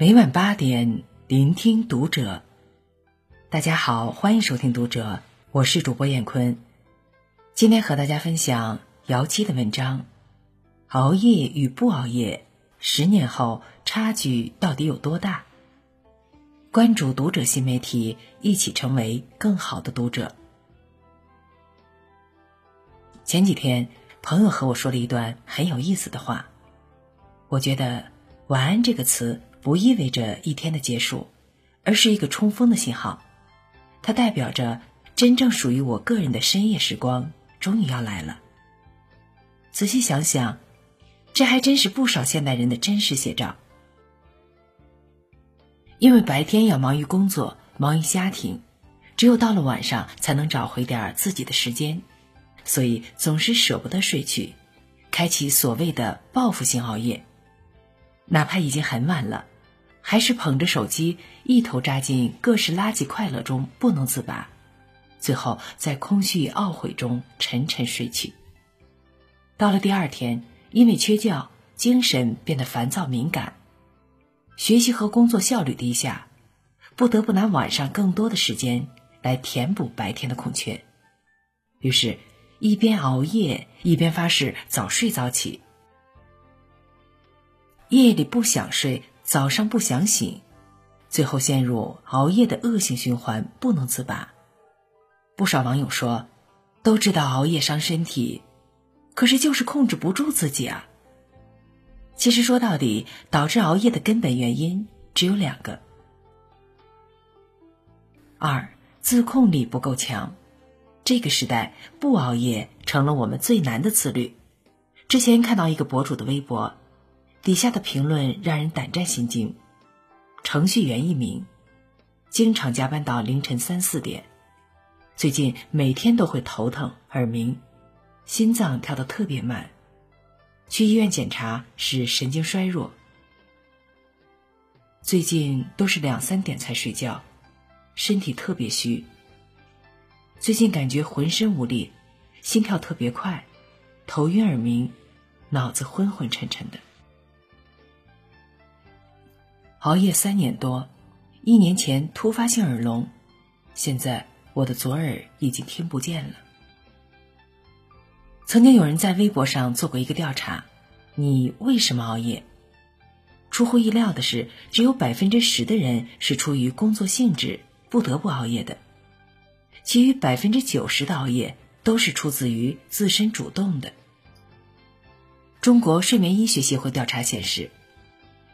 每晚八点，聆听读者。大家好，欢迎收听读者，我是主播燕坤。今天和大家分享姚七的文章：熬夜与不熬夜，十年后差距到底有多大？关注读者新媒体，一起成为更好的读者。前几天，朋友和我说了一段很有意思的话，我觉得“晚安”这个词。不意味着一天的结束，而是一个冲锋的信号。它代表着真正属于我个人的深夜时光终于要来了。仔细想想，这还真是不少现代人的真实写照。因为白天要忙于工作、忙于家庭，只有到了晚上才能找回点自己的时间，所以总是舍不得睡去，开启所谓的报复性熬夜。哪怕已经很晚了。还是捧着手机，一头扎进各式垃圾快乐中不能自拔，最后在空虚与懊悔中沉沉睡去。到了第二天，因为缺觉，精神变得烦躁敏感，学习和工作效率低下，不得不拿晚上更多的时间来填补白天的空缺。于是，一边熬夜，一边发誓早睡早起，夜里不想睡。早上不想醒，最后陷入熬夜的恶性循环，不能自拔。不少网友说，都知道熬夜伤身体，可是就是控制不住自己啊。其实说到底，导致熬夜的根本原因只有两个：二自控力不够强。这个时代不熬夜成了我们最难的自律。之前看到一个博主的微博。底下的评论让人胆战心惊。程序员一名，经常加班到凌晨三四点，最近每天都会头疼、耳鸣，心脏跳得特别慢，去医院检查是神经衰弱。最近都是两三点才睡觉，身体特别虚。最近感觉浑身无力，心跳特别快，头晕耳鸣，脑子昏昏沉沉的。熬夜三年多，一年前突发性耳聋，现在我的左耳已经听不见了。曾经有人在微博上做过一个调查：你为什么熬夜？出乎意料的是，只有百分之十的人是出于工作性质不得不熬夜的，其余百分之九十的熬夜都是出自于自身主动的。中国睡眠医学协会调查显示。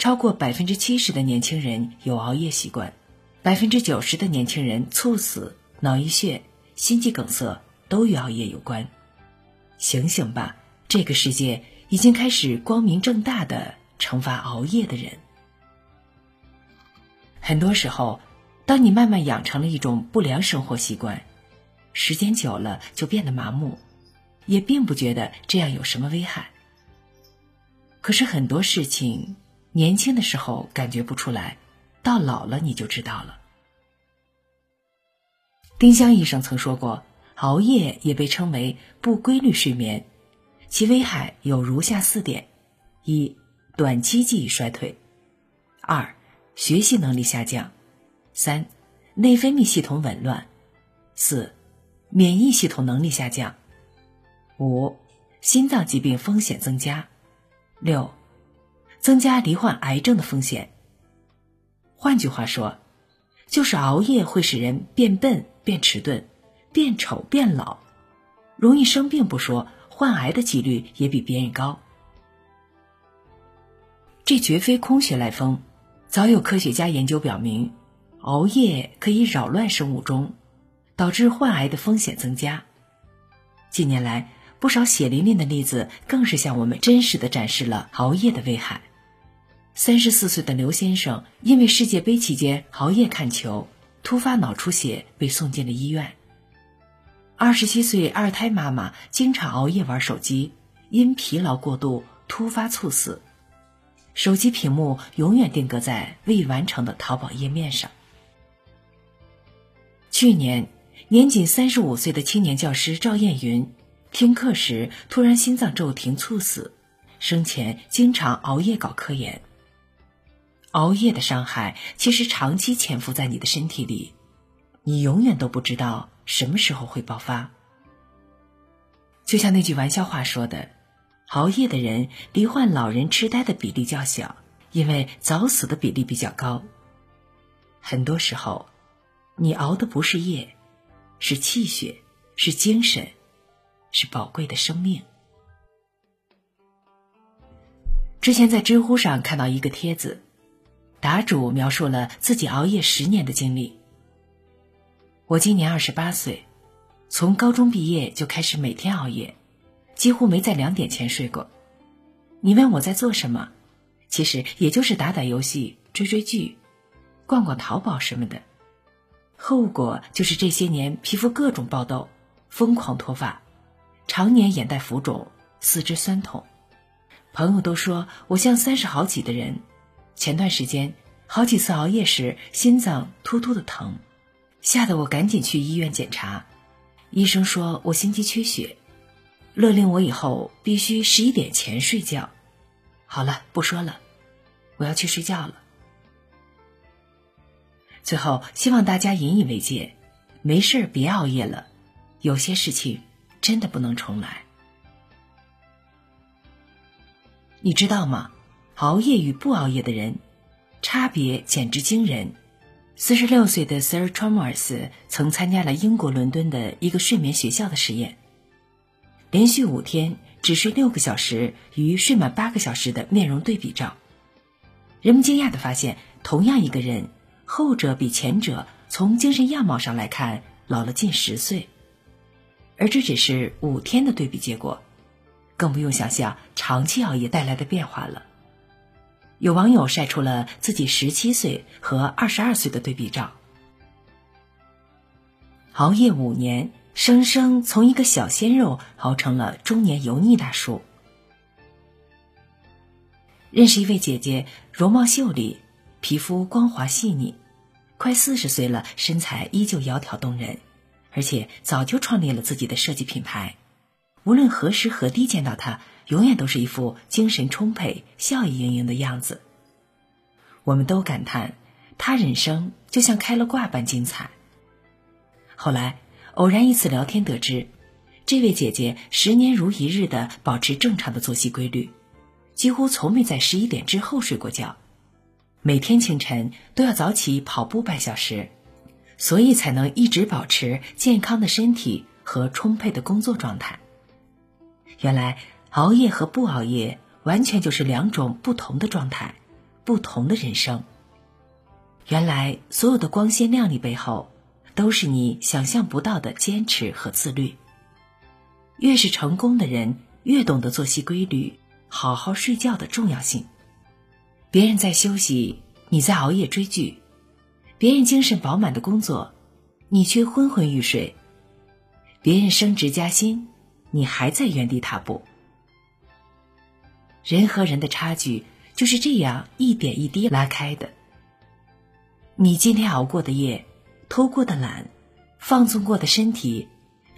超过百分之七十的年轻人有熬夜习惯，百分之九十的年轻人猝死、脑溢血、心肌梗塞都与熬夜有关。醒醒吧，这个世界已经开始光明正大的惩罚熬夜的人。很多时候，当你慢慢养成了一种不良生活习惯，时间久了就变得麻木，也并不觉得这样有什么危害。可是很多事情。年轻的时候感觉不出来，到老了你就知道了。丁香医生曾说过，熬夜也被称为不规律睡眠，其危害有如下四点：一、短期记忆衰退；二、学习能力下降；三、内分泌系统紊乱；四、免疫系统能力下降；五、心脏疾病风险增加；六。增加罹患癌症的风险。换句话说，就是熬夜会使人变笨、变迟钝、变丑、变老，容易生病不说，患癌的几率也比别人高。这绝非空穴来风，早有科学家研究表明，熬夜可以扰乱生物钟，导致患癌的风险增加。近年来，不少血淋淋的例子更是向我们真实的展示了熬夜的危害。三十四岁的刘先生因为世界杯期间熬夜看球，突发脑出血被送进了医院。二十七岁二胎妈妈经常熬夜玩手机，因疲劳过度突发猝死，手机屏幕永远定格在未完成的淘宝页面上。去年，年仅三十五岁的青年教师赵艳云，听课时突然心脏骤停猝死，生前经常熬夜搞科研。熬夜的伤害其实长期潜伏在你的身体里，你永远都不知道什么时候会爆发。就像那句玩笑话说的：“熬夜的人罹患老人痴呆的比例较小，因为早死的比例比较高。”很多时候，你熬的不是夜，是气血，是精神，是宝贵的生命。之前在知乎上看到一个帖子。答主描述了自己熬夜十年的经历。我今年二十八岁，从高中毕业就开始每天熬夜，几乎没在两点前睡过。你问我在做什么，其实也就是打打游戏、追追剧、逛逛淘宝什么的。后果就是这些年皮肤各种爆痘，疯狂脱发，常年眼袋浮肿，四肢酸痛。朋友都说我像三十好几的人。前段时间，好几次熬夜时心脏突突的疼，吓得我赶紧去医院检查。医生说我心肌缺血，勒令我以后必须十一点前睡觉。好了，不说了，我要去睡觉了。最后，希望大家引以为戒，没事别熬夜了，有些事情真的不能重来。你知道吗？熬夜与不熬夜的人，差别简直惊人。四十六岁的 Sir Chalmers 曾参加了英国伦敦的一个睡眠学校的实验，连续五天只睡六个小时与睡满八个小时的面容对比照，人们惊讶的发现，同样一个人，后者比前者从精神样貌上来看老了近十岁，而这只是五天的对比结果，更不用想象长期熬夜带来的变化了。有网友晒出了自己十七岁和二十二岁的对比照，熬夜五年，生生从一个小鲜肉熬成了中年油腻大叔。认识一位姐姐，容貌秀丽，皮肤光滑细腻，快四十岁了，身材依旧窈窕动人，而且早就创立了自己的设计品牌。无论何时何地见到她。永远都是一副精神充沛、笑意盈盈的样子。我们都感叹，他人生就像开了挂般精彩。后来偶然一次聊天得知，这位姐姐十年如一日的保持正常的作息规律，几乎从没在十一点之后睡过觉，每天清晨都要早起跑步半小时，所以才能一直保持健康的身体和充沛的工作状态。原来。熬夜和不熬夜完全就是两种不同的状态，不同的人生。原来所有的光鲜亮丽背后，都是你想象不到的坚持和自律。越是成功的人，越懂得作息规律、好好睡觉的重要性。别人在休息，你在熬夜追剧；别人精神饱满的工作，你却昏昏欲睡；别人升职加薪，你还在原地踏步。人和人的差距就是这样一点一滴拉开的。你今天熬过的夜，偷过的懒，放纵过的身体，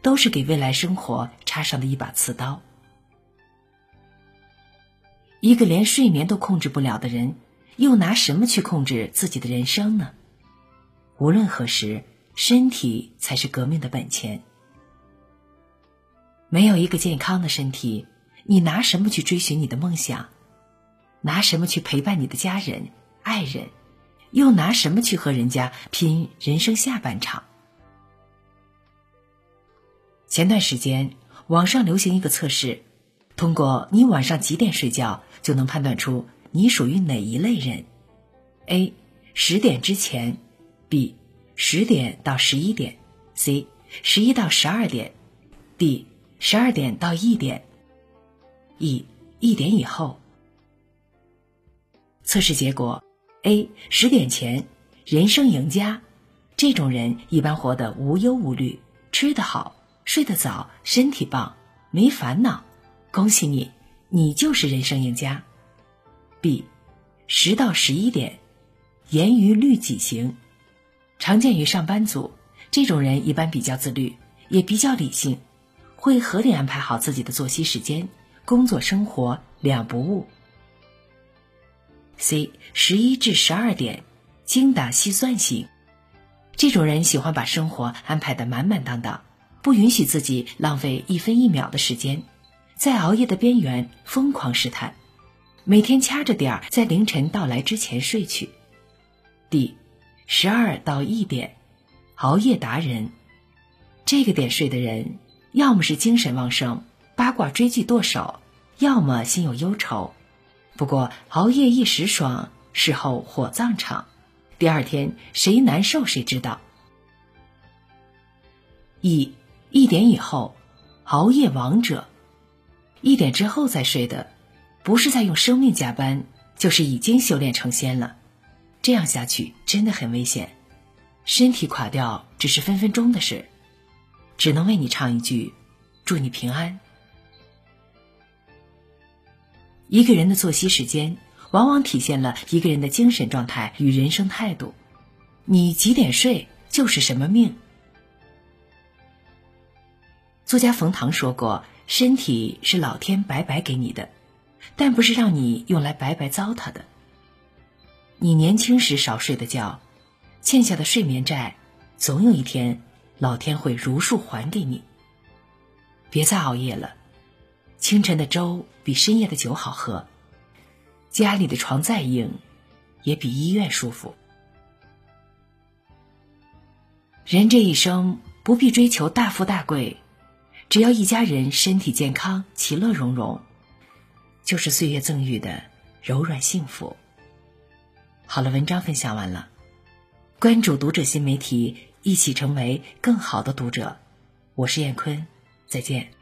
都是给未来生活插上的一把刺刀。一个连睡眠都控制不了的人，又拿什么去控制自己的人生呢？无论何时，身体才是革命的本钱。没有一个健康的身体。你拿什么去追寻你的梦想？拿什么去陪伴你的家人、爱人？又拿什么去和人家拼人生下半场？前段时间，网上流行一个测试，通过你晚上几点睡觉，就能判断出你属于哪一类人：A. 十点之前；B. 十点到十一点；C. 十一到十二点；D. 十二点到一点。一一点以后，测试结果：A 十点前，人生赢家，这种人一般活得无忧无虑，吃得好，睡得早，身体棒，没烦恼。恭喜你，你就是人生赢家。B 十到十一点，严于律己型，常见于上班族，这种人一般比较自律，也比较理性，会合理安排好自己的作息时间。工作生活两不误。C 十一至十二点，精打细算型。这种人喜欢把生活安排的满满当当，不允许自己浪费一分一秒的时间，在熬夜的边缘疯狂试探，每天掐着点儿在凌晨到来之前睡去。D 十二到一点，熬夜达人。这个点睡的人，要么是精神旺盛，八卦追剧剁手，要么心有忧愁。不过熬夜一时爽，事后火葬场。第二天谁难受谁知道。一一点以后，熬夜王者，一点之后再睡的，不是在用生命加班，就是已经修炼成仙了。这样下去真的很危险，身体垮掉只是分分钟的事。只能为你唱一句：祝你平安。一个人的作息时间，往往体现了一个人的精神状态与人生态度。你几点睡，就是什么命。作家冯唐说过：“身体是老天白白给你的，但不是让你用来白白糟蹋的。你年轻时少睡的觉，欠下的睡眠债，总有一天，老天会如数还给你。别再熬夜了。”清晨的粥比深夜的酒好喝，家里的床再硬，也比医院舒服。人这一生不必追求大富大贵，只要一家人身体健康、其乐融融，就是岁月赠予的柔软幸福。好了，文章分享完了，关注读者新媒体，一起成为更好的读者。我是燕坤，再见。